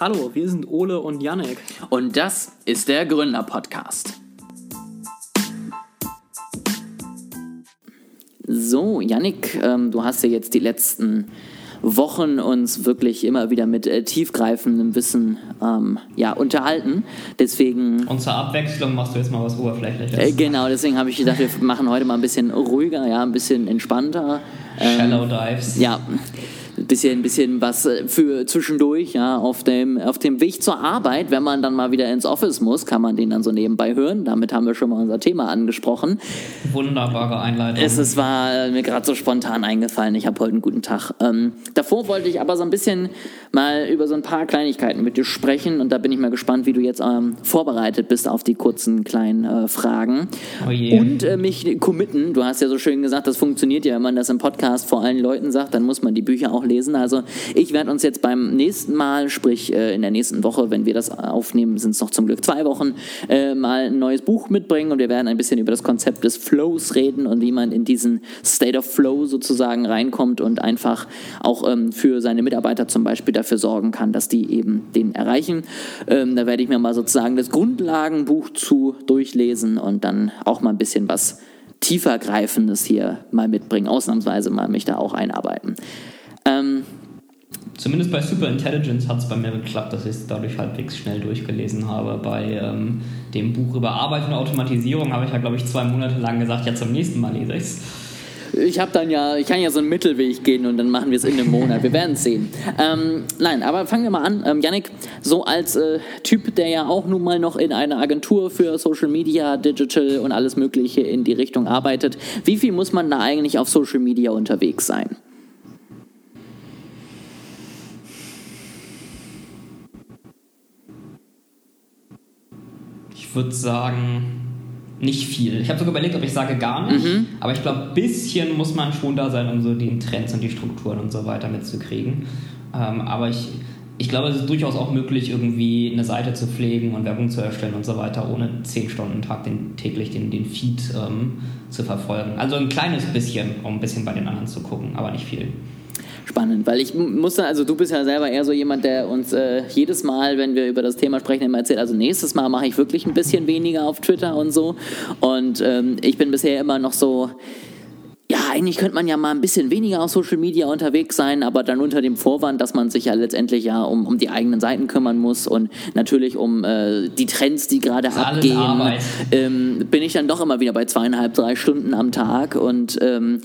Hallo, wir sind Ole und Yannick. Und das ist der Gründer-Podcast. So, Yannick, ähm, du hast ja jetzt die letzten Wochen uns wirklich immer wieder mit äh, tiefgreifendem Wissen ähm, ja, unterhalten. Deswegen. Und zur Abwechslung machst du jetzt mal was Oberflächliches. Äh, genau, deswegen habe ich gedacht, wir machen heute mal ein bisschen ruhiger, ja, ein bisschen entspannter. Ähm, Shallow Dives. Ja bisschen, bisschen was äh, für zwischendurch, ja, auf dem, auf dem Weg zur Arbeit, wenn man dann mal wieder ins Office muss, kann man den dann so nebenbei hören. Damit haben wir schon mal unser Thema angesprochen. Wunderbare Einleitung. Es, es war mir gerade so spontan eingefallen. Ich habe heute einen guten Tag. Ähm, davor wollte ich aber so ein bisschen mal über so ein paar Kleinigkeiten mit dir sprechen und da bin ich mal gespannt, wie du jetzt ähm, vorbereitet bist auf die kurzen kleinen äh, Fragen. Oh je. Und äh, mich committen. Du hast ja so schön gesagt, das funktioniert ja, wenn man das im Podcast vor allen Leuten sagt, dann muss man die Bücher auch lesen. Also ich werde uns jetzt beim nächsten Mal, sprich äh, in der nächsten Woche, wenn wir das aufnehmen, sind es noch zum Glück zwei Wochen, äh, mal ein neues Buch mitbringen und wir werden ein bisschen über das Konzept des Flows reden und wie man in diesen State of Flow sozusagen reinkommt und einfach auch ähm, für seine Mitarbeiter zum Beispiel dafür sorgen kann, dass die eben den erreichen. Ähm, da werde ich mir mal sozusagen das Grundlagenbuch zu durchlesen und dann auch mal ein bisschen was tiefergreifendes hier mal mitbringen, ausnahmsweise mal mich da auch einarbeiten. Ähm, Zumindest bei Superintelligence hat es bei mir geklappt, dass ich es dadurch halbwegs schnell durchgelesen habe. Bei ähm, dem Buch über Arbeit und Automatisierung habe ich ja, glaube ich, zwei Monate lang gesagt, ja, zum nächsten Mal lese ich es. Ich habe dann ja, ich kann ja so einen Mittelweg gehen und dann machen wir es in einem Monat. Wir werden es sehen. Ähm, nein, aber fangen wir mal an. Ähm, Yannick, so als äh, Typ, der ja auch nun mal noch in einer Agentur für Social Media, Digital und alles Mögliche in die Richtung arbeitet, wie viel muss man da eigentlich auf Social Media unterwegs sein? Ich würde sagen, nicht viel. Ich habe sogar überlegt, ob ich sage gar nicht, mhm. aber ich glaube, ein bisschen muss man schon da sein, um so den Trends und die Strukturen und so weiter mitzukriegen. Ähm, aber ich, ich glaube, es ist durchaus auch möglich, irgendwie eine Seite zu pflegen und Werbung zu erstellen und so weiter, ohne zehn Stunden Tag den, täglich den, den Feed ähm, zu verfolgen. Also ein kleines bisschen, um ein bisschen bei den anderen zu gucken, aber nicht viel spannend, weil ich muss also du bist ja selber eher so jemand, der uns äh, jedes Mal, wenn wir über das Thema sprechen, immer erzählt, also nächstes Mal mache ich wirklich ein bisschen weniger auf Twitter und so. Und ähm, ich bin bisher immer noch so, eigentlich könnte man ja mal ein bisschen weniger auf Social Media unterwegs sein, aber dann unter dem Vorwand, dass man sich ja letztendlich ja um, um die eigenen Seiten kümmern muss und natürlich um äh, die Trends, die gerade abgehen, ähm, bin ich dann doch immer wieder bei zweieinhalb, drei Stunden am Tag und ähm,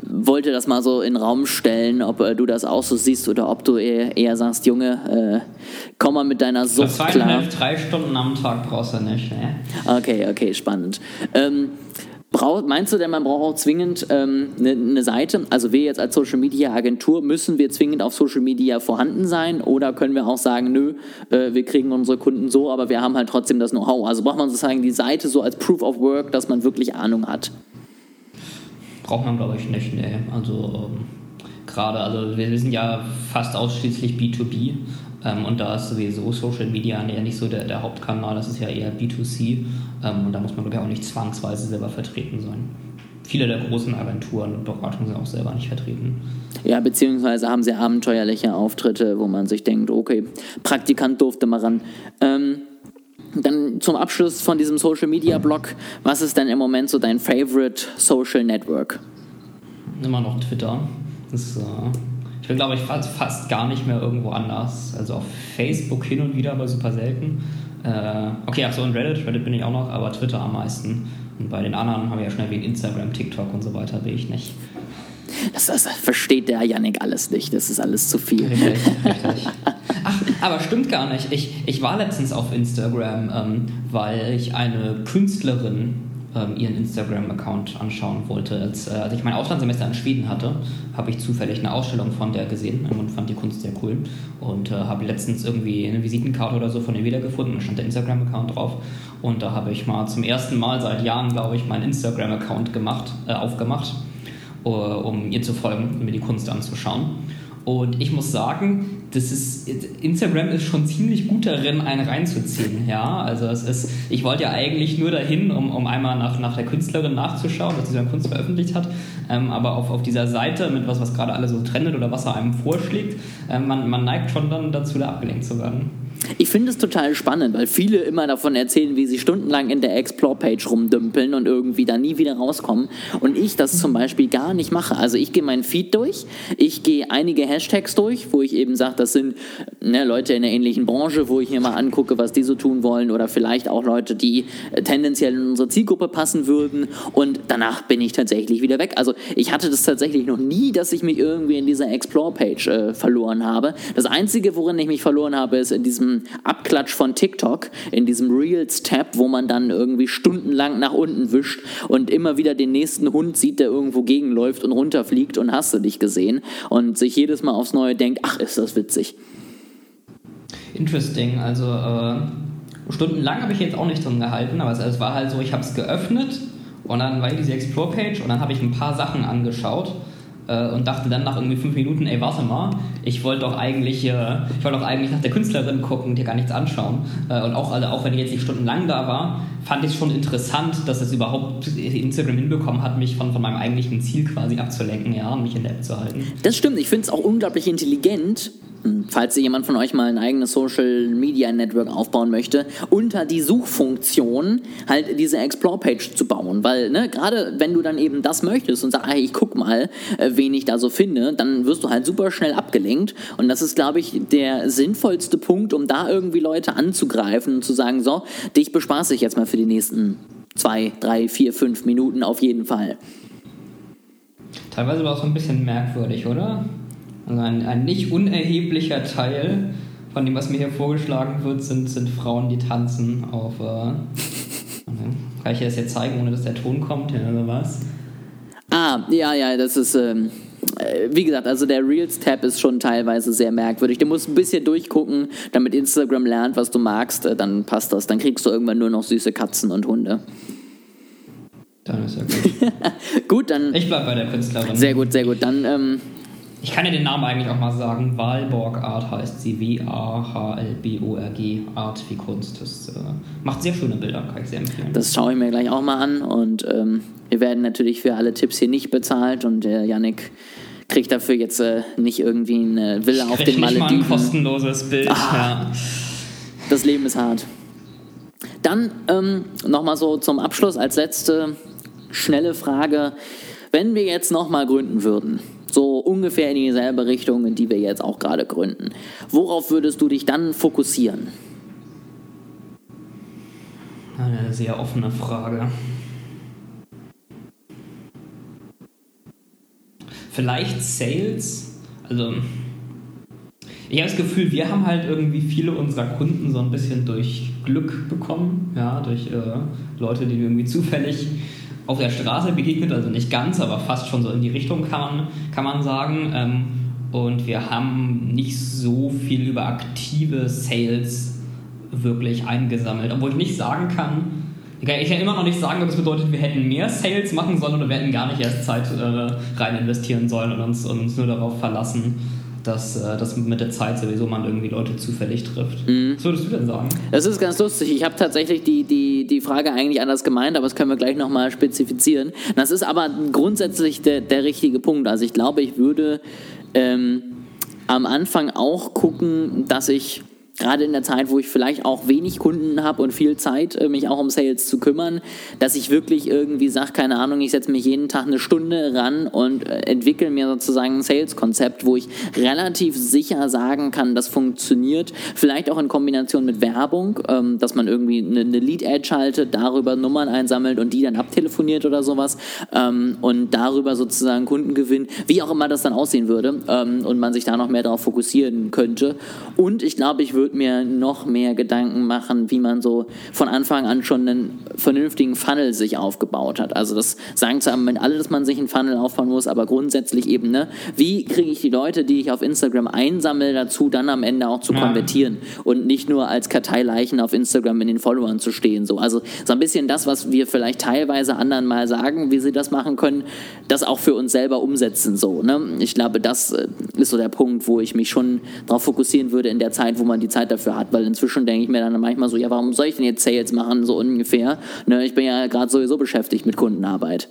wollte das mal so in den Raum stellen, ob äh, du das auch so siehst oder ob du eher, eher sagst, Junge, äh, komm mal mit deiner Sucht klar. Zweieinhalb, drei Stunden am Tag brauchst du nicht, ne? Okay, okay, spannend. Ähm, Brauch, meinst du denn, man braucht auch zwingend ähm, eine, eine, Seite? Also wir jetzt als Social Media Agentur, müssen wir zwingend auf Social Media vorhanden sein oder können wir auch sagen, nö, äh, wir kriegen unsere Kunden so, aber wir haben halt trotzdem das Know-how. Also braucht man sozusagen die Seite so als Proof of Work, dass man wirklich Ahnung hat? Braucht man, glaube ich, nicht, nee. Also ähm, gerade, also wir, wir sind ja fast ausschließlich B2B ähm, und da ist sowieso Social Media ja nicht so der, der Hauptkanal, das ist ja eher B2C. Ähm, und da muss man, glaube ich, auch nicht zwangsweise selber vertreten sein. Viele der großen Agenturen und Beratungen sind auch selber nicht vertreten. Ja, beziehungsweise haben sie abenteuerliche Auftritte, wo man sich denkt, okay, Praktikant durfte mal ran. Ähm, dann zum Abschluss von diesem Social Media Blog, was ist denn im Moment so dein Favorite Social Network? Immer noch Twitter. Das ist, äh glaube ich, fast, fast gar nicht mehr irgendwo anders. Also auf Facebook hin und wieder, aber super selten. Äh, okay, ach so, und Reddit. Reddit bin ich auch noch, aber Twitter am meisten. Und bei den anderen haben wir ja schon erwähnt, Instagram, TikTok und so weiter, bin ich nicht. Das, das, versteht der Yannick alles nicht. Das ist alles zu viel. Richtig, richtig. Ach, aber stimmt gar nicht. Ich, ich war letztens auf Instagram, ähm, weil ich eine Künstlerin ähm, ihren Instagram-Account anschauen wollte. Als, äh, als ich mein Auslandssemester in Schweden hatte, habe ich zufällig eine Ausstellung von der gesehen und fand die Kunst sehr cool. Und äh, habe letztens irgendwie eine Visitenkarte oder so von ihr wiedergefunden und stand der Instagram-Account drauf. Und da habe ich mal zum ersten Mal seit Jahren, glaube ich, meinen Instagram-Account gemacht, äh, aufgemacht, uh, um ihr zu folgen, um mir die Kunst anzuschauen. Und ich muss sagen, das ist, Instagram ist schon ziemlich gut darin, einen reinzuziehen. Ja, also es ist, ich wollte ja eigentlich nur dahin, um, um einmal nach, nach der Künstlerin nachzuschauen, was diese Kunst veröffentlicht hat. Ähm, aber auf, auf dieser Seite mit was, was gerade alle so trendet oder was er einem vorschlägt, äh, man, man neigt schon dann dazu, da abgelenkt zu werden. Ich finde es total spannend, weil viele immer davon erzählen, wie sie stundenlang in der Explore-Page rumdümpeln und irgendwie da nie wieder rauskommen. Und ich das zum Beispiel gar nicht mache. Also ich gehe meinen Feed durch, ich gehe einige Hashtags durch, wo ich eben sage, das sind ne, Leute in einer ähnlichen Branche, wo ich mir mal angucke, was die so tun wollen oder vielleicht auch Leute, die äh, tendenziell in unsere Zielgruppe passen würden. Und danach bin ich tatsächlich wieder weg. Also ich hatte das tatsächlich noch nie, dass ich mich irgendwie in dieser Explore-Page äh, verloren habe. Das Einzige, worin ich mich verloren habe, ist in diesem Abklatsch von TikTok, in diesem Reels-Tab, wo man dann irgendwie stundenlang nach unten wischt und immer wieder den nächsten Hund sieht, der irgendwo gegenläuft und runterfliegt und hast du dich gesehen und sich jedes Mal aufs Neue denkt, ach, ist das witzig. Interesting, also äh, stundenlang habe ich jetzt auch nicht drin gehalten, aber es, es war halt so, ich habe es geöffnet und dann war hier diese Explore-Page und dann habe ich ein paar Sachen angeschaut äh, und dachte dann nach irgendwie fünf Minuten, ey, warte mal, ich wollte doch eigentlich, äh, ich doch eigentlich nach der Künstlerin gucken und dir gar nichts anschauen. Äh, und auch, also auch wenn ich jetzt nicht stundenlang da war, fand ich es schon interessant, dass es überhaupt Instagram hinbekommen hat, mich von, von meinem eigentlichen Ziel quasi abzulenken, ja, und mich in der App zu halten. Das stimmt, ich finde es auch unglaublich intelligent, falls jemand von euch mal ein eigenes Social Media Network aufbauen möchte, unter die Suchfunktion halt diese Explore-Page zu bauen. Weil, ne, gerade wenn du dann eben das möchtest und sagst, hey, ich guck mal, äh, wen ich da so finde, dann wirst du halt super schnell abgelenkt. Und das ist, glaube ich, der sinnvollste Punkt, um da irgendwie Leute anzugreifen und zu sagen, so, dich bespaße ich jetzt mal für die nächsten zwei, drei, vier, fünf Minuten auf jeden Fall. Teilweise war es so ein bisschen merkwürdig, oder? Also ein, ein nicht unerheblicher Teil von dem, was mir hier vorgeschlagen wird, sind, sind Frauen, die tanzen auf. Äh, kann ich dir das jetzt zeigen, ohne dass der Ton kommt? Ja, oder was? Ah, ja, ja, das ist. Ähm, äh, wie gesagt, also der Reels-Tab ist schon teilweise sehr merkwürdig. Du musst ein bisschen durchgucken, damit Instagram lernt, was du magst, äh, dann passt das. Dann kriegst du irgendwann nur noch süße Katzen und Hunde. Dann ist ja gut. gut, dann. Ich bleib bei der Künstlerin. Sehr gut, sehr gut. Dann ähm, ich kann ja den Namen eigentlich auch mal sagen. Walborg Art heißt sie. W-A-H-L-B-O-R-G. Art wie Kunst. Das äh, macht sehr schöne Bilder, kann ich sehr empfehlen. Das schaue ich mir gleich auch mal an. Und ähm, wir werden natürlich für alle Tipps hier nicht bezahlt. Und der Yannick kriegt dafür jetzt äh, nicht irgendwie eine Villa ich auf den Malediven. Mal ein kostenloses Bild. Ah, ja. Das Leben ist hart. Dann ähm, nochmal so zum Abschluss als letzte schnelle Frage. Wenn wir jetzt nochmal gründen würden, so ungefähr in dieselbe Richtung, in die wir jetzt auch gerade gründen. Worauf würdest du dich dann fokussieren? Eine sehr offene Frage. Vielleicht Sales. Also, ich habe das Gefühl, wir haben halt irgendwie viele unserer Kunden so ein bisschen durch Glück bekommen, ja, durch äh, Leute, die irgendwie zufällig auf der Straße begegnet, also nicht ganz, aber fast schon so in die Richtung kann man, kann man sagen. Ähm, und wir haben nicht so viel über aktive Sales wirklich eingesammelt. Obwohl ich nicht sagen kann, ich kann immer noch nicht sagen, ob das bedeutet, wir hätten mehr Sales machen sollen oder wir hätten gar nicht erst Zeit äh, rein investieren sollen und uns, und uns nur darauf verlassen, dass, äh, dass mit der Zeit sowieso man irgendwie Leute zufällig trifft. Mhm. Was würdest du denn sagen? Das ist ganz lustig. Ich habe tatsächlich die, die, die Frage eigentlich anders gemeint, aber das können wir gleich nochmal spezifizieren. Das ist aber grundsätzlich der, der richtige Punkt. Also ich glaube, ich würde ähm, am Anfang auch gucken, dass ich gerade in der Zeit, wo ich vielleicht auch wenig Kunden habe und viel Zeit, äh, mich auch um Sales zu kümmern, dass ich wirklich irgendwie sage, keine Ahnung, ich setze mich jeden Tag eine Stunde ran und äh, entwickle mir sozusagen ein Sales-Konzept, wo ich relativ sicher sagen kann, das funktioniert. Vielleicht auch in Kombination mit Werbung, ähm, dass man irgendwie eine, Lead-Ad schaltet, darüber Nummern einsammelt und die dann abtelefoniert oder sowas ähm, und darüber sozusagen Kunden gewinnt, wie auch immer das dann aussehen würde ähm, und man sich da noch mehr darauf fokussieren könnte. Und ich glaube, ich würde mir noch mehr Gedanken machen, wie man so von Anfang an schon einen vernünftigen Funnel sich aufgebaut hat. Also das sagen zwar im Moment alle, dass man sich einen Funnel aufbauen muss, aber grundsätzlich eben, ne, wie kriege ich die Leute, die ich auf Instagram einsammle, dazu dann am Ende auch zu konvertieren und nicht nur als Karteileichen auf Instagram in den Followern zu stehen. So. Also so ein bisschen das, was wir vielleicht teilweise anderen mal sagen, wie sie das machen können, das auch für uns selber umsetzen. So, ne? Ich glaube, das äh, ist so der Punkt, wo ich mich schon darauf fokussieren würde in der Zeit, wo man die Zeit dafür hat, weil inzwischen denke ich mir dann manchmal so, ja, warum soll ich denn jetzt Sales machen, so ungefähr? Ne? Ich bin ja gerade sowieso beschäftigt mit Kundenarbeit.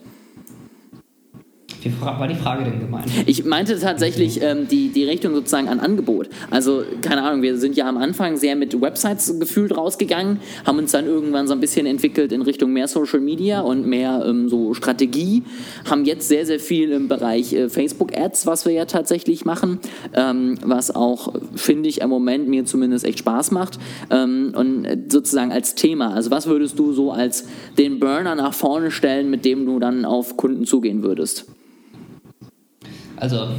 Wie war die Frage denn gemeint? Ich meinte tatsächlich ähm, die, die Richtung sozusagen an Angebot. Also, keine Ahnung, wir sind ja am Anfang sehr mit Websites gefühlt rausgegangen, haben uns dann irgendwann so ein bisschen entwickelt in Richtung mehr Social Media und mehr ähm, so Strategie, haben jetzt sehr, sehr viel im Bereich äh, Facebook-Ads, was wir ja tatsächlich machen, ähm, was auch, finde ich, im Moment mir zumindest echt Spaß macht. Ähm, und sozusagen als Thema, also was würdest du so als den Burner nach vorne stellen, mit dem du dann auf Kunden zugehen würdest? Also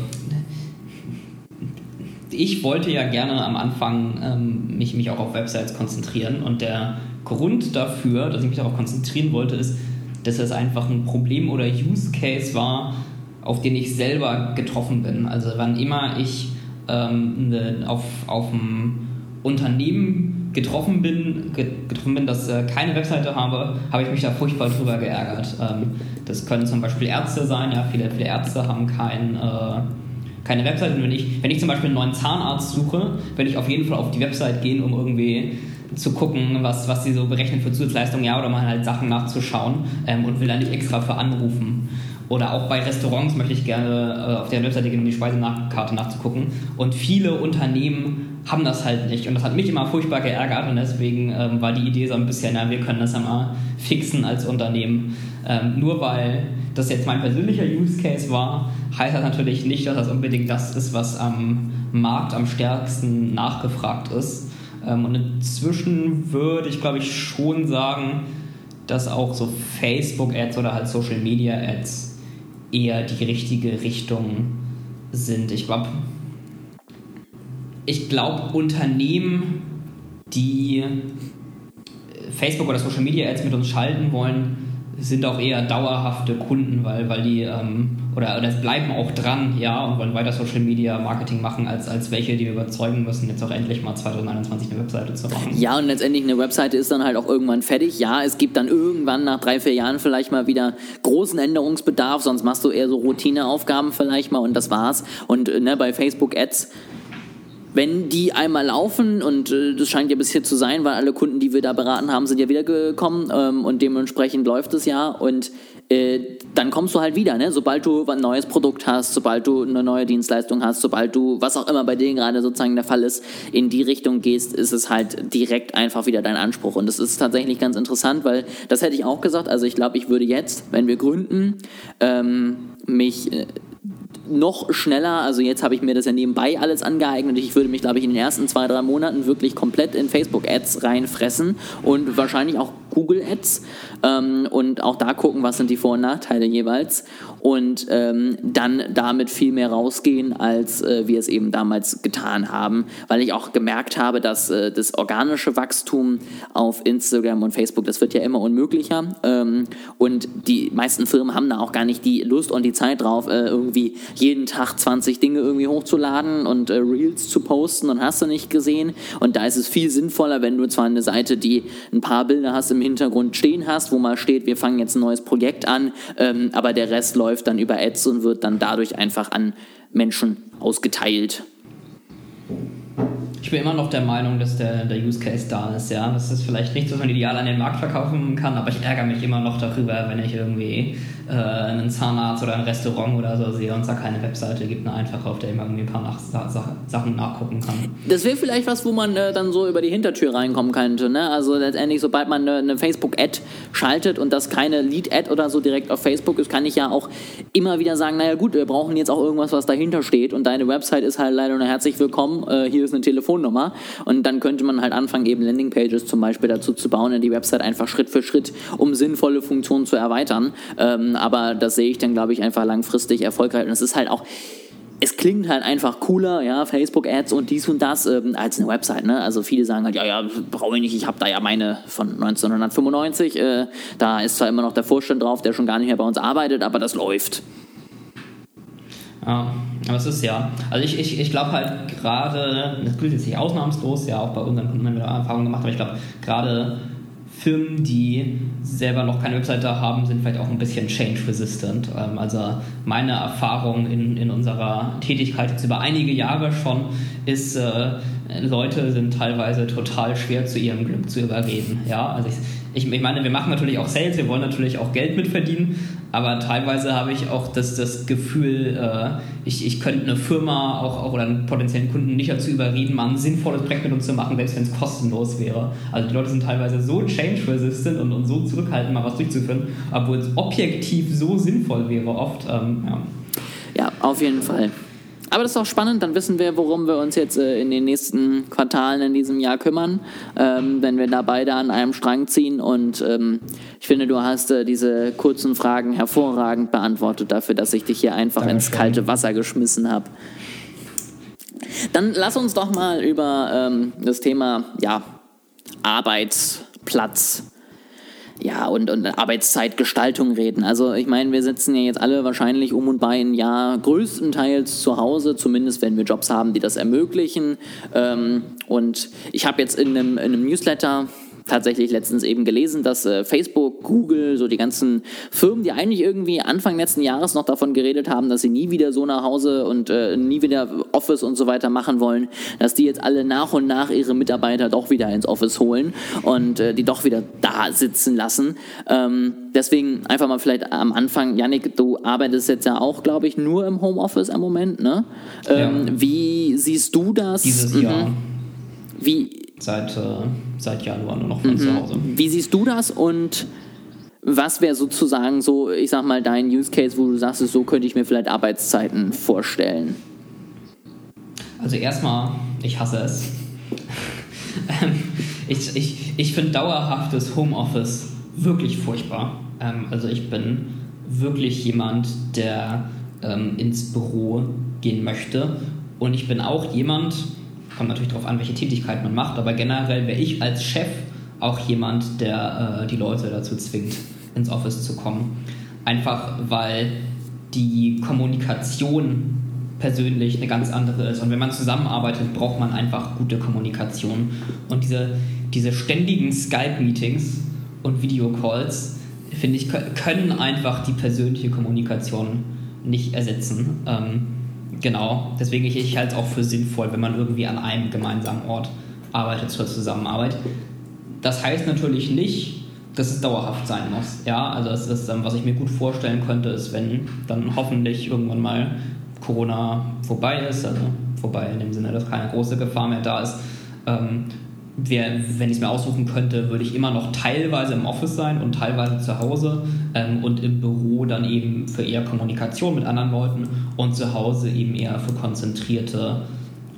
ich wollte ja gerne am Anfang ähm, mich, mich auch auf Websites konzentrieren und der Grund dafür, dass ich mich darauf konzentrieren wollte, ist, dass es einfach ein Problem oder Use Case war, auf den ich selber getroffen bin. Also wann immer ich ähm, ne, auf, auf ein Unternehmen getroffen bin, getroffen bin, das äh, keine Webseite habe, habe ich mich da furchtbar drüber geärgert. Ähm, das können zum Beispiel Ärzte sein, ja, viele, viele Ärzte haben kein, äh, keine Webseite. Wenn ich, wenn ich zum Beispiel einen neuen Zahnarzt suche, werde ich auf jeden Fall auf die Website gehen, um irgendwie zu gucken, was, was sie so berechnen für Zusatzleistungen, ja, oder mal halt Sachen nachzuschauen ähm, und will da nicht extra für anrufen. Oder auch bei Restaurants möchte ich gerne äh, auf der Webseite gehen, um die Speisekarte nachzugucken. Und viele Unternehmen haben das halt nicht. Und das hat mich immer furchtbar geärgert und deswegen ähm, war die Idee so ein bisschen, na, wir können das ja mal fixen als Unternehmen. Ähm, nur weil das jetzt mein persönlicher Use Case war, heißt das natürlich nicht, dass das unbedingt das ist, was am Markt am stärksten nachgefragt ist. Ähm, und inzwischen würde ich, glaube ich, schon sagen, dass auch so Facebook-Ads oder halt Social Media-Ads eher die richtige Richtung sind. Ich glaube, ich glaube, Unternehmen, die Facebook oder Social Media Ads mit uns schalten wollen, sind auch eher dauerhafte Kunden, weil, weil die ähm, oder, oder bleiben auch dran, ja, und wollen weiter Social Media Marketing machen, als, als welche, die wir überzeugen müssen, jetzt auch endlich mal 2021 eine Webseite zu machen. Ja, und letztendlich eine Webseite ist dann halt auch irgendwann fertig. Ja, es gibt dann irgendwann nach drei, vier Jahren vielleicht mal wieder großen Änderungsbedarf, sonst machst du eher so Routineaufgaben vielleicht mal und das war's. Und ne, bei Facebook Ads wenn die einmal laufen, und äh, das scheint ja bisher zu sein, weil alle Kunden, die wir da beraten haben, sind ja wiedergekommen ähm, und dementsprechend läuft es ja und äh, dann kommst du halt wieder, ne? sobald du ein neues Produkt hast, sobald du eine neue Dienstleistung hast, sobald du, was auch immer bei denen gerade sozusagen der Fall ist, in die Richtung gehst, ist es halt direkt einfach wieder dein Anspruch. Und das ist tatsächlich ganz interessant, weil das hätte ich auch gesagt. Also ich glaube, ich würde jetzt, wenn wir gründen, ähm, mich äh, noch schneller, also jetzt habe ich mir das ja nebenbei alles angeeignet. Ich würde mich, glaube ich, in den ersten zwei, drei Monaten wirklich komplett in Facebook-Ads reinfressen und wahrscheinlich auch Google Ads ähm, und auch da gucken, was sind die Vor- und Nachteile jeweils. Und ähm, dann damit viel mehr rausgehen, als äh, wir es eben damals getan haben, weil ich auch gemerkt habe, dass äh, das organische Wachstum auf Instagram und Facebook, das wird ja immer unmöglicher. Ähm, und die meisten Firmen haben da auch gar nicht die Lust und die Zeit drauf, äh, irgendwie jeden Tag 20 Dinge irgendwie hochzuladen und äh, Reels zu posten und hast du nicht gesehen. Und da ist es viel sinnvoller, wenn du zwar eine Seite, die ein paar Bilder hast im Hintergrund stehen hast, wo mal steht, wir fangen jetzt ein neues Projekt an, ähm, aber der Rest läuft dann über Ads und wird dann dadurch einfach an Menschen ausgeteilt. Ich bin immer noch der Meinung, dass der, der Use Case da ist, ja. Das ist vielleicht nichts, was man ideal an den Markt verkaufen kann, aber ich ärgere mich immer noch darüber, wenn ich irgendwie äh, einen Zahnarzt oder ein Restaurant oder so sehe und es da keine Webseite gibt, eine einfache, auf der ich irgendwie ein paar nach Sachen nachgucken kann. Das wäre vielleicht was, wo man äh, dann so über die Hintertür reinkommen könnte, ne? Also letztendlich, sobald man eine, eine Facebook-Ad schaltet und das keine Lead-Ad oder so direkt auf Facebook ist, kann ich ja auch immer wieder sagen, naja gut, wir brauchen jetzt auch irgendwas, was dahinter steht und deine Website ist halt leider nur herzlich willkommen, äh, hier ist eine Telefonnummer und dann könnte man halt anfangen, eben Landingpages zum Beispiel dazu zu bauen, die Website einfach Schritt für Schritt, um sinnvolle Funktionen zu erweitern. Ähm, aber das sehe ich dann, glaube ich, einfach langfristig erfolgreich. Und es ist halt auch es klingt halt einfach cooler, ja, Facebook-Ads und dies und das ähm, als eine Website. Ne? Also viele sagen halt, ja, ja, brauche ich nicht, ich habe da ja meine von 1995. Äh, da ist zwar immer noch der Vorstand drauf, der schon gar nicht mehr bei uns arbeitet, aber das läuft. Ja, aber es ist ja, also ich, ich, ich glaube halt gerade, das gilt jetzt nicht ausnahmslos, ja, auch bei unseren Kunden haben wir Erfahrungen gemacht, aber ich glaube gerade Firmen, die selber noch keine Webseite haben, sind vielleicht auch ein bisschen change-resistant. Ähm, also meine Erfahrung in, in unserer Tätigkeit jetzt über einige Jahre schon ist, äh, Leute sind teilweise total schwer zu ihrem Glück zu überreden. Ja, also ich, ich, ich meine, wir machen natürlich auch Sales, wir wollen natürlich auch Geld mitverdienen, aber teilweise habe ich auch das, das Gefühl, äh, ich, ich könnte eine Firma auch, auch oder einen potenziellen Kunden nicht dazu überreden, mal ein sinnvolles Projekt mit uns zu machen, selbst wenn es kostenlos wäre. Also die Leute sind teilweise so change-resistant und, und so zurückhaltend, mal was durchzuführen, obwohl es objektiv so sinnvoll wäre oft. Ähm, ja. ja, auf jeden Fall. Aber das ist auch spannend, dann wissen wir, worum wir uns jetzt äh, in den nächsten Quartalen in diesem Jahr kümmern, ähm, wenn wir da beide an einem Strang ziehen. Und ähm, ich finde, du hast äh, diese kurzen Fragen hervorragend beantwortet dafür, dass ich dich hier einfach Dankeschön. ins kalte Wasser geschmissen habe. Dann lass uns doch mal über ähm, das Thema ja, Arbeitsplatz ja, und, und Arbeitszeitgestaltung reden. Also ich meine, wir sitzen ja jetzt alle wahrscheinlich um und bei ein Jahr größtenteils zu Hause, zumindest wenn wir Jobs haben, die das ermöglichen. Ähm, und ich habe jetzt in einem, in einem Newsletter tatsächlich letztens eben gelesen, dass äh, Facebook, Google, so die ganzen Firmen, die eigentlich irgendwie Anfang letzten Jahres noch davon geredet haben, dass sie nie wieder so nach Hause und äh, nie wieder Office und so weiter machen wollen, dass die jetzt alle nach und nach ihre Mitarbeiter doch wieder ins Office holen und äh, die doch wieder da sitzen lassen. Ähm, deswegen einfach mal vielleicht am Anfang, Yannick, du arbeitest jetzt ja auch, glaube ich, nur im Homeoffice am Moment, ne? Ähm, ja. Wie siehst du das? Dieses Jahr. Mhm. Wie, seit, äh, seit Januar nur noch von mhm. zu Hause. Wie siehst du das und was wäre sozusagen so, ich sag mal, dein Use Case, wo du sagst, so könnte ich mir vielleicht Arbeitszeiten vorstellen? Also erstmal, ich hasse es. Ähm, ich ich, ich finde dauerhaftes Homeoffice wirklich furchtbar. Ähm, also ich bin wirklich jemand, der ähm, ins Büro gehen möchte. Und ich bin auch jemand, kommt natürlich darauf an, welche Tätigkeit man macht, aber generell wäre ich als Chef auch jemand, der äh, die Leute dazu zwingt, ins Office zu kommen. Einfach weil die Kommunikation persönlich eine ganz andere ist. Und wenn man zusammenarbeitet, braucht man einfach gute Kommunikation. Und diese, diese ständigen Skype-Meetings und Videocalls, finde ich, können einfach die persönliche Kommunikation nicht ersetzen. Ähm, Genau, deswegen ich, ich halte es auch für sinnvoll, wenn man irgendwie an einem gemeinsamen Ort arbeitet zur Zusammenarbeit. Das heißt natürlich nicht, dass es dauerhaft sein muss. Ja, also das ist, was ich mir gut vorstellen könnte, ist, wenn dann hoffentlich irgendwann mal Corona vorbei ist, also vorbei in dem Sinne, dass keine große Gefahr mehr da ist, ähm, wär, wenn ich es mir aussuchen könnte, würde ich immer noch teilweise im Office sein und teilweise zu Hause ähm, und im Büro dann eben für eher Kommunikation mit anderen Leuten und zu Hause eben eher für konzentrierte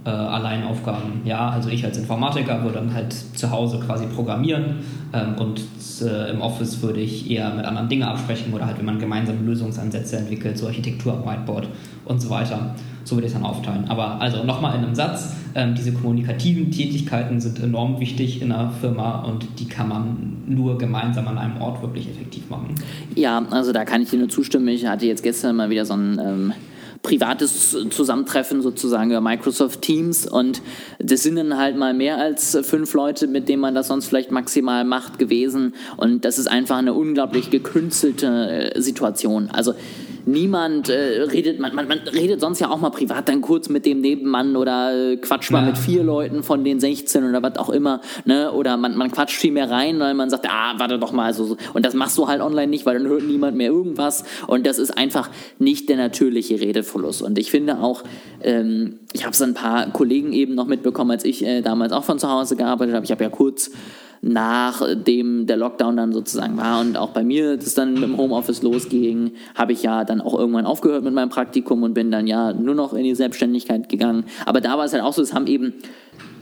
äh, Alleinaufgaben. Ja, also ich als Informatiker würde dann halt zu Hause quasi programmieren ähm, und äh, im Office würde ich eher mit anderen Dingen absprechen oder halt, wenn man gemeinsame Lösungsansätze entwickelt, so Architektur am Whiteboard und so weiter. So würde ich es dann aufteilen. Aber also nochmal in einem Satz, ähm, diese kommunikativen Tätigkeiten sind enorm wichtig in einer Firma und die kann man nur gemeinsam an einem Ort wirklich effektiv machen. Ja, also da kann ich dir nur zustimmen. Ich hatte jetzt gestern mal wieder so ein... Ähm privates Zusammentreffen sozusagen über Microsoft Teams und das sind dann halt mal mehr als fünf Leute, mit denen man das sonst vielleicht maximal macht gewesen und das ist einfach eine unglaublich gekünstelte äh, Situation. Also niemand äh, redet, man, man, man, redet sonst ja auch mal privat dann kurz mit dem Nebenmann oder äh, quatscht mal ja. mit vier Leuten von den 16 oder was auch immer, ne? Oder man, man quatscht viel mehr rein, weil man sagt, ah, warte doch mal, so, so. Und das machst du halt online nicht, weil dann hört niemand mehr irgendwas. Und das ist einfach nicht der natürliche Redefluss. Und ich finde auch, ähm, ich habe es ein paar Kollegen eben noch mitbekommen, als ich äh, damals auch von zu Hause gearbeitet habe. Ich habe ja kurz nachdem der Lockdown dann sozusagen war und auch bei mir das dann im Homeoffice losging, habe ich ja dann auch irgendwann aufgehört mit meinem Praktikum und bin dann ja nur noch in die Selbstständigkeit gegangen. Aber da war es halt auch so, es haben eben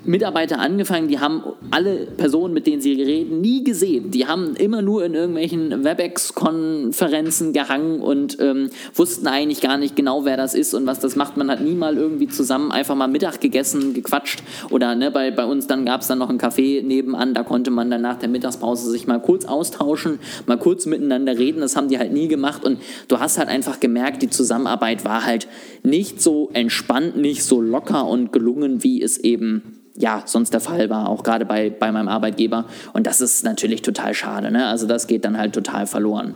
Mitarbeiter angefangen, die haben alle Personen, mit denen sie reden, nie gesehen. Die haben immer nur in irgendwelchen WebEx-Konferenzen gehangen und ähm, wussten eigentlich gar nicht genau, wer das ist und was das macht. Man hat nie mal irgendwie zusammen einfach mal Mittag gegessen, gequatscht oder ne, bei, bei uns dann gab es dann noch ein Café nebenan, da konnte man dann nach der Mittagspause sich mal kurz austauschen, mal kurz miteinander reden. Das haben die halt nie gemacht und du hast halt einfach gemerkt, die Zusammenarbeit war halt nicht so entspannt, nicht so locker und gelungen, wie es eben ja, sonst der Fall war, auch gerade bei, bei meinem Arbeitgeber. Und das ist natürlich total schade. Ne? Also das geht dann halt total verloren.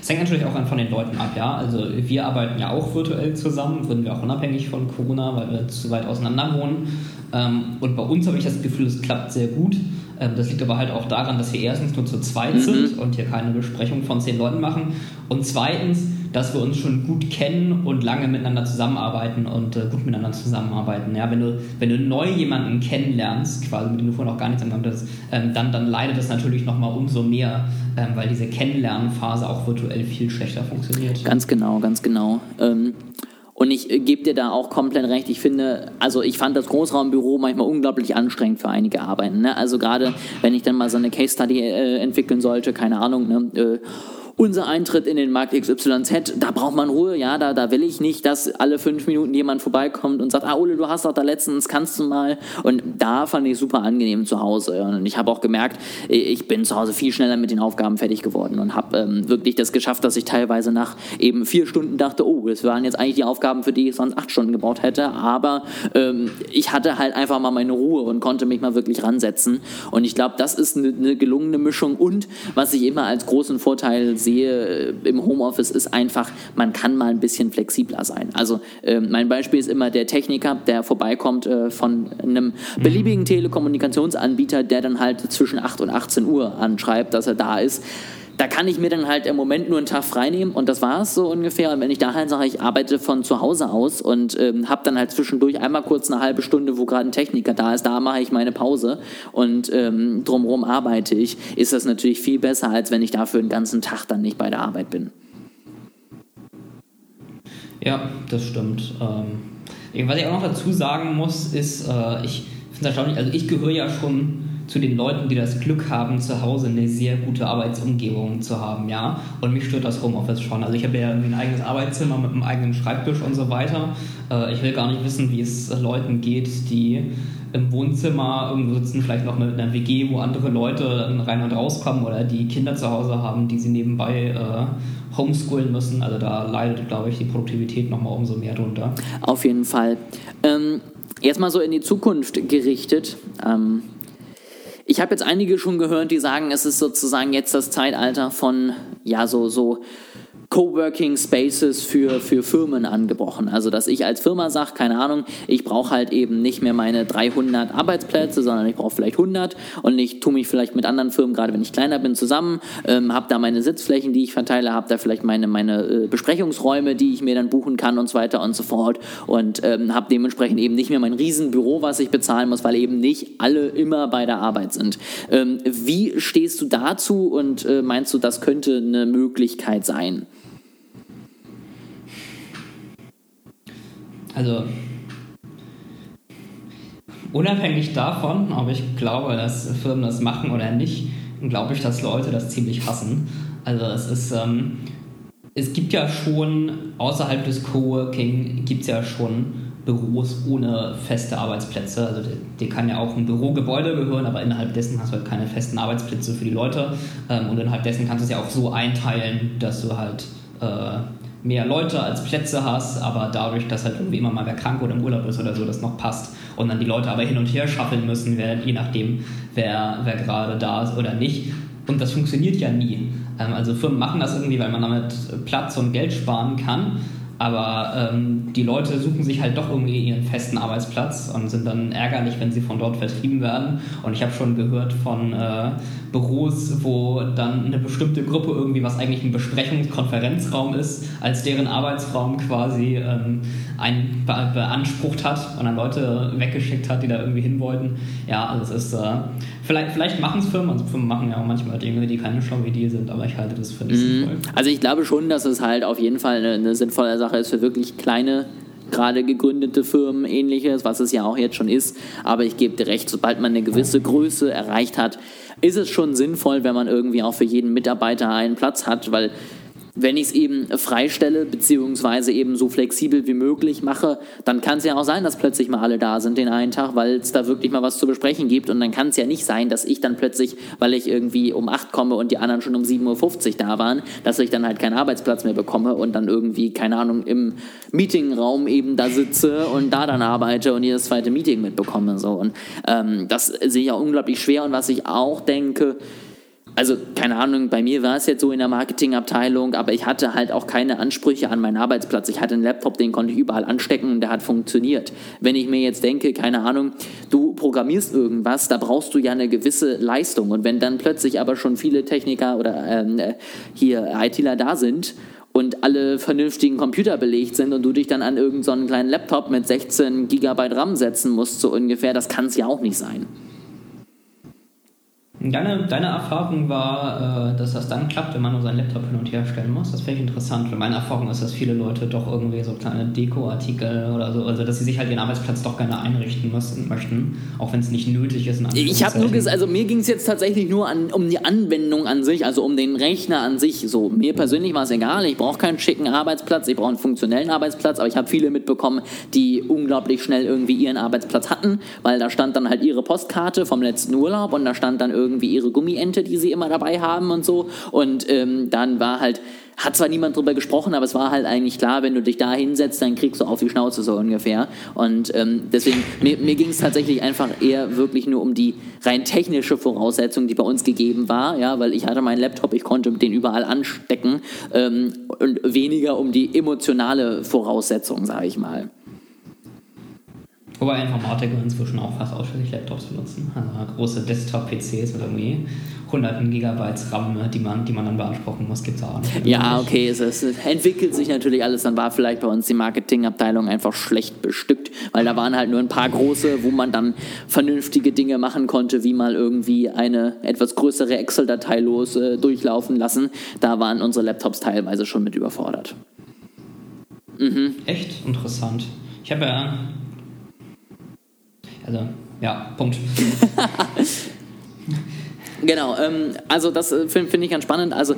Es hängt natürlich auch von den Leuten ab, ja. Also wir arbeiten ja auch virtuell zusammen, würden wir auch unabhängig von Corona, weil wir zu weit auseinander wohnen. Ähm, und bei uns habe ich das Gefühl, es klappt sehr gut. Ähm, das liegt aber halt auch daran, dass wir erstens nur zu zweit mhm. sind und hier keine Besprechung von zehn Leuten machen. Und zweitens, dass wir uns schon gut kennen und lange miteinander zusammenarbeiten und äh, gut miteinander zusammenarbeiten. Ja, wenn du, wenn du neu jemanden kennenlernst, quasi mit dem du vorher noch gar nichts gemacht hast, ähm, dann, dann leidet das natürlich nochmal umso mehr, ähm, weil diese Kennenlernphase auch virtuell viel schlechter funktioniert. Ganz genau, ganz genau. Ähm und ich äh, gebe dir da auch komplett recht. Ich finde, also ich fand das Großraumbüro manchmal unglaublich anstrengend für einige Arbeiten. Ne? Also gerade wenn ich dann mal so eine Case Study äh, entwickeln sollte, keine Ahnung, ne? Äh, unser Eintritt in den Markt XYZ, da braucht man Ruhe, ja, da, da will ich nicht, dass alle fünf Minuten jemand vorbeikommt und sagt, ah Ole, du hast doch da letztens, kannst du mal. Und da fand ich super angenehm zu Hause. Und ich habe auch gemerkt, ich bin zu Hause viel schneller mit den Aufgaben fertig geworden und habe ähm, wirklich das geschafft, dass ich teilweise nach eben vier Stunden dachte, oh, das waren jetzt eigentlich die Aufgaben, für die ich sonst acht Stunden gebraucht hätte. Aber ähm, ich hatte halt einfach mal meine Ruhe und konnte mich mal wirklich ransetzen. Und ich glaube, das ist eine, eine gelungene Mischung. Und was ich immer als großen Vorteil sehe äh, im Homeoffice ist einfach, man kann mal ein bisschen flexibler sein. Also äh, mein Beispiel ist immer der Techniker, der vorbeikommt äh, von einem beliebigen Telekommunikationsanbieter, der dann halt zwischen 8 und 18 Uhr anschreibt, dass er da ist da kann ich mir dann halt im Moment nur einen Tag freinehmen und das war es so ungefähr. Und wenn ich da halt sage, ich arbeite von zu Hause aus und ähm, habe dann halt zwischendurch einmal kurz eine halbe Stunde, wo gerade ein Techniker da ist, da mache ich meine Pause und ähm, drumherum arbeite ich, ist das natürlich viel besser, als wenn ich dafür den ganzen Tag dann nicht bei der Arbeit bin. Ja, das stimmt. Ähm, was ich auch noch dazu sagen muss, ist, äh, ich finde es erstaunlich, also ich gehöre ja schon zu den Leuten, die das Glück haben, zu Hause eine sehr gute Arbeitsumgebung zu haben, ja. Und mich stört das Homeoffice schon. Also ich habe ja ein eigenes Arbeitszimmer mit einem eigenen Schreibtisch und so weiter. Äh, ich will gar nicht wissen, wie es Leuten geht, die im Wohnzimmer irgendwo sitzen, vielleicht noch mit einer WG, wo andere Leute rein und rauskommen oder die Kinder zu Hause haben, die sie nebenbei äh, homeschoolen müssen. Also da leidet, glaube ich, die Produktivität nochmal umso mehr drunter. Auf jeden Fall. Ähm, erstmal so in die Zukunft gerichtet. Ähm ich habe jetzt einige schon gehört, die sagen, es ist sozusagen jetzt das Zeitalter von, ja, so, so Coworking Spaces für, für Firmen angebrochen. Also, dass ich als Firma sage, keine Ahnung, ich brauche halt eben nicht mehr meine 300 Arbeitsplätze, sondern ich brauche vielleicht 100 und ich tue mich vielleicht mit anderen Firmen, gerade wenn ich kleiner bin, zusammen, ähm, habe da meine Sitzflächen, die ich verteile, habe da vielleicht meine, meine äh, Besprechungsräume, die ich mir dann buchen kann und so weiter und so fort und ähm, habe dementsprechend eben nicht mehr mein Riesenbüro, was ich bezahlen muss, weil eben nicht alle immer bei der Arbeit sind. Ähm, wie stehst du dazu und äh, meinst du, das könnte eine Möglichkeit sein? Also unabhängig davon, ob ich glaube, dass Firmen das machen oder nicht, glaube ich, dass Leute das ziemlich hassen. Also es ist, ähm, es gibt ja schon außerhalb des Coworking gibt es ja schon Büros ohne feste Arbeitsplätze. Also dir kann ja auch ein Bürogebäude gehören, aber innerhalb dessen hast du halt keine festen Arbeitsplätze für die Leute. Ähm, und innerhalb dessen kannst du es ja auch so einteilen, dass du halt äh, mehr Leute als Plätze hast, aber dadurch, dass halt irgendwie immer mal wer krank oder im Urlaub ist oder so, das noch passt und dann die Leute aber hin und her schaffeln müssen, je nachdem, wer, wer gerade da ist oder nicht. Und das funktioniert ja nie. Ähm, also Firmen machen das irgendwie, weil man damit Platz und Geld sparen kann. Aber ähm, die Leute suchen sich halt doch irgendwie ihren festen Arbeitsplatz und sind dann ärgerlich, wenn sie von dort vertrieben werden. Und ich habe schon gehört von äh, Büros, wo dann eine bestimmte Gruppe irgendwie, was eigentlich ein Besprechungskonferenzraum ist, als deren Arbeitsraum quasi ähm, ein be beansprucht hat und dann Leute weggeschickt hat, die da irgendwie hin wollten. Ja, also es ist, äh, vielleicht, vielleicht machen es Firmen, also Firmen machen ja auch manchmal Dinge, die keine schlaue Idee sind, aber ich halte das für nicht mhm. sinnvoll. Also ich glaube schon, dass es halt auf jeden Fall eine, eine sinnvolle Sache ist für wirklich kleine gerade gegründete Firmen, ähnliches, was es ja auch jetzt schon ist. Aber ich gebe dir recht, sobald man eine gewisse Größe erreicht hat, ist es schon sinnvoll, wenn man irgendwie auch für jeden Mitarbeiter einen Platz hat, weil wenn ich es eben freistelle, beziehungsweise eben so flexibel wie möglich mache, dann kann es ja auch sein, dass plötzlich mal alle da sind den einen Tag, weil es da wirklich mal was zu besprechen gibt. Und dann kann es ja nicht sein, dass ich dann plötzlich, weil ich irgendwie um 8 komme und die anderen schon um 7.50 Uhr da waren, dass ich dann halt keinen Arbeitsplatz mehr bekomme und dann irgendwie, keine Ahnung, im Meetingraum eben da sitze und da dann arbeite und jedes zweite Meeting mitbekomme. So. Und ähm, das sehe ich auch unglaublich schwer. Und was ich auch denke, also keine Ahnung, bei mir war es jetzt so in der Marketingabteilung, aber ich hatte halt auch keine Ansprüche an meinen Arbeitsplatz. Ich hatte einen Laptop, den konnte ich überall anstecken und der hat funktioniert. Wenn ich mir jetzt denke, keine Ahnung, du programmierst irgendwas, da brauchst du ja eine gewisse Leistung. Und wenn dann plötzlich aber schon viele Techniker oder ähm, äh, hier ITler da sind, und alle vernünftigen Computer belegt sind und du dich dann an irgendeinen so kleinen Laptop mit 16 Gigabyte RAM setzen musst, so ungefähr, das kann es ja auch nicht sein. Deine, deine Erfahrung war, äh, dass das dann klappt, wenn man nur seinen Laptop hin und her stellen muss. Das finde ich interessant. Und meine Erfahrung ist, dass viele Leute doch irgendwie so kleine Deko-Artikel oder so, also dass sie sich halt ihren Arbeitsplatz doch gerne einrichten müssen, möchten, auch wenn es nicht nötig ist. Ich habe nur gesagt, also mir ging es jetzt tatsächlich nur an, um die Anwendung an sich, also um den Rechner an sich. So, mir persönlich war es egal, ich brauche keinen schicken Arbeitsplatz, ich brauche einen funktionellen Arbeitsplatz, aber ich habe viele mitbekommen, die unglaublich schnell irgendwie ihren Arbeitsplatz hatten, weil da stand dann halt ihre Postkarte vom letzten Urlaub und da stand dann irgendwie irgendwie ihre Gummiente, die sie immer dabei haben und so. Und ähm, dann war halt, hat zwar niemand drüber gesprochen, aber es war halt eigentlich klar, wenn du dich da hinsetzt, dann kriegst du auf die Schnauze so ungefähr. Und ähm, deswegen, mir, mir ging es tatsächlich einfach eher wirklich nur um die rein technische Voraussetzung, die bei uns gegeben war, ja, weil ich hatte meinen Laptop, ich konnte den überall anstecken ähm, und weniger um die emotionale Voraussetzung, sage ich mal. Wobei Informatiker inzwischen auch fast ausschließlich Laptops benutzen. Also große Desktop-PCs mit irgendwie hunderten Gigabytes RAM, die man, die man dann beanspruchen muss, gibt es auch nicht. Ja, okay, es, es, entwickelt sich natürlich alles. Dann war vielleicht bei uns die Marketingabteilung einfach schlecht bestückt, weil da waren halt nur ein paar große, wo man dann vernünftige Dinge machen konnte, wie mal irgendwie eine etwas größere Excel-Datei los äh, durchlaufen lassen. Da waren unsere Laptops teilweise schon mit überfordert. Mhm. Echt interessant. Ich habe ja also, ja, Punkt. genau, ähm, also das äh, finde find ich ganz spannend. Also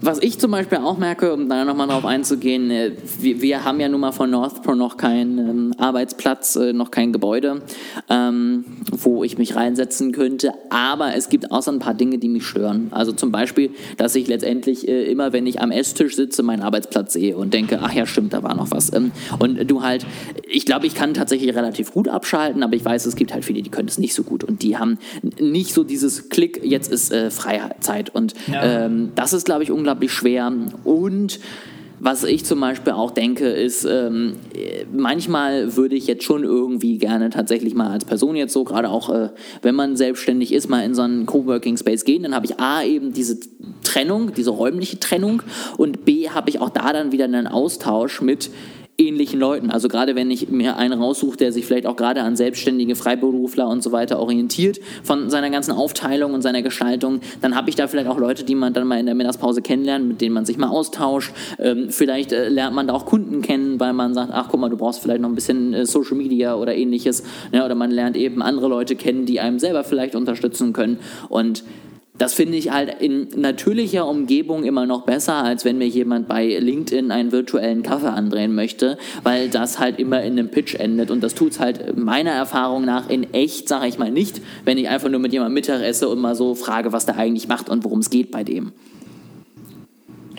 was ich zum Beispiel auch merke, um da nochmal drauf einzugehen, äh, wir, wir, haben ja nun mal von Northpro noch keinen ähm, Arbeitsplatz, äh, noch kein Gebäude, ähm, wo ich mich reinsetzen könnte, aber es gibt auch so ein paar Dinge, die mich stören. Also zum Beispiel, dass ich letztendlich äh, immer, wenn ich am Esstisch sitze, meinen Arbeitsplatz sehe und denke, ach ja, stimmt, da war noch was. Ähm, und du halt, ich glaube, ich kann tatsächlich relativ gut abschalten, aber ich weiß, es gibt halt viele, die können es nicht so gut und die haben nicht so dieses Klick, jetzt ist äh, Freizeit. Und ähm, das ist, glaube ich, unglaublich unglaublich schwer. Und was ich zum Beispiel auch denke, ist, ähm, manchmal würde ich jetzt schon irgendwie gerne tatsächlich mal als Person jetzt so, gerade auch äh, wenn man selbstständig ist, mal in so einen Coworking Space gehen. Dann habe ich A eben diese Trennung, diese räumliche Trennung und B habe ich auch da dann wieder einen Austausch mit ähnlichen Leuten. Also gerade wenn ich mir einen raussuche, der sich vielleicht auch gerade an selbstständige Freiberufler und so weiter orientiert, von seiner ganzen Aufteilung und seiner Gestaltung, dann habe ich da vielleicht auch Leute, die man dann mal in der Mittagspause kennenlernt, mit denen man sich mal austauscht. Ähm, vielleicht äh, lernt man da auch Kunden kennen, weil man sagt, ach guck mal, du brauchst vielleicht noch ein bisschen äh, Social Media oder ähnliches. Ja, oder man lernt eben andere Leute kennen, die einem selber vielleicht unterstützen können. Und das finde ich halt in natürlicher Umgebung immer noch besser, als wenn mir jemand bei LinkedIn einen virtuellen Kaffee andrehen möchte, weil das halt immer in einem Pitch endet. Und das tut es halt meiner Erfahrung nach in echt, sage ich mal, nicht, wenn ich einfach nur mit jemandem Mittag esse und mal so frage, was der eigentlich macht und worum es geht bei dem.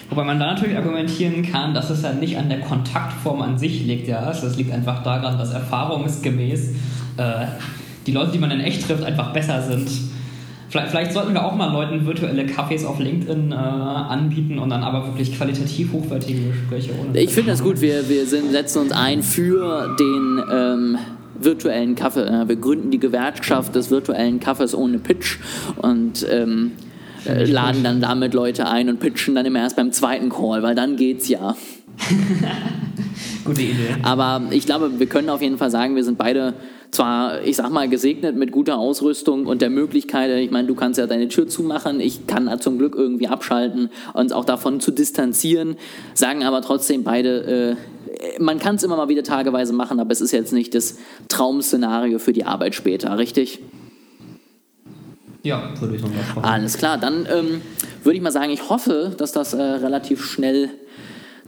Wobei man da natürlich argumentieren kann, dass es ja nicht an der Kontaktform an sich liegt, ja. Das also liegt einfach daran, dass erfahrungsgemäß äh, die Leute, die man in echt trifft, einfach besser sind Vielleicht, vielleicht, sollten wir auch mal Leuten virtuelle Cafés auf LinkedIn äh, anbieten und dann aber wirklich qualitativ hochwertige Gespräche. Ohne ich finde das gut. Wir, wir sind, setzen uns ein für den ähm, virtuellen Kaffee. Wir gründen die Gewerkschaft des virtuellen Kaffees ohne Pitch und ähm, äh, laden dann damit Leute ein und pitchen dann immer erst beim zweiten Call, weil dann geht's ja. Gute Idee. Aber ich glaube, wir können auf jeden Fall sagen, wir sind beide zwar, ich sag mal, gesegnet mit guter Ausrüstung und der Möglichkeit, ich meine, du kannst ja deine Tür zumachen, ich kann zum Glück irgendwie abschalten und auch davon zu distanzieren, sagen aber trotzdem beide, äh, man kann es immer mal wieder tageweise machen, aber es ist jetzt nicht das Traum-Szenario für die Arbeit später, richtig? Ja, würde ich so sagen. Alles klar, dann ähm, würde ich mal sagen, ich hoffe, dass das äh, relativ schnell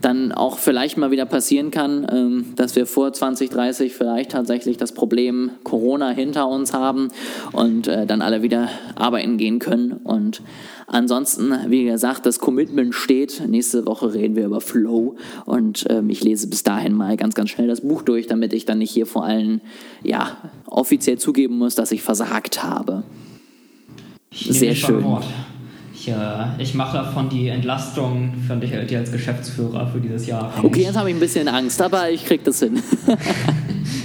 dann auch vielleicht mal wieder passieren kann, ähm, dass wir vor 2030 vielleicht tatsächlich das Problem Corona hinter uns haben und äh, dann alle wieder arbeiten gehen können. Und ansonsten, wie gesagt, das Commitment steht. Nächste Woche reden wir über Flow und ähm, ich lese bis dahin mal ganz, ganz schnell das Buch durch, damit ich dann nicht hier vor allen ja, offiziell zugeben muss, dass ich versagt habe. Sehr schön. Ich, äh, ich mache davon die Entlastung für dich dir als Geschäftsführer für dieses Jahr. Okay, jetzt habe ich ein bisschen Angst, aber ich krieg das hin.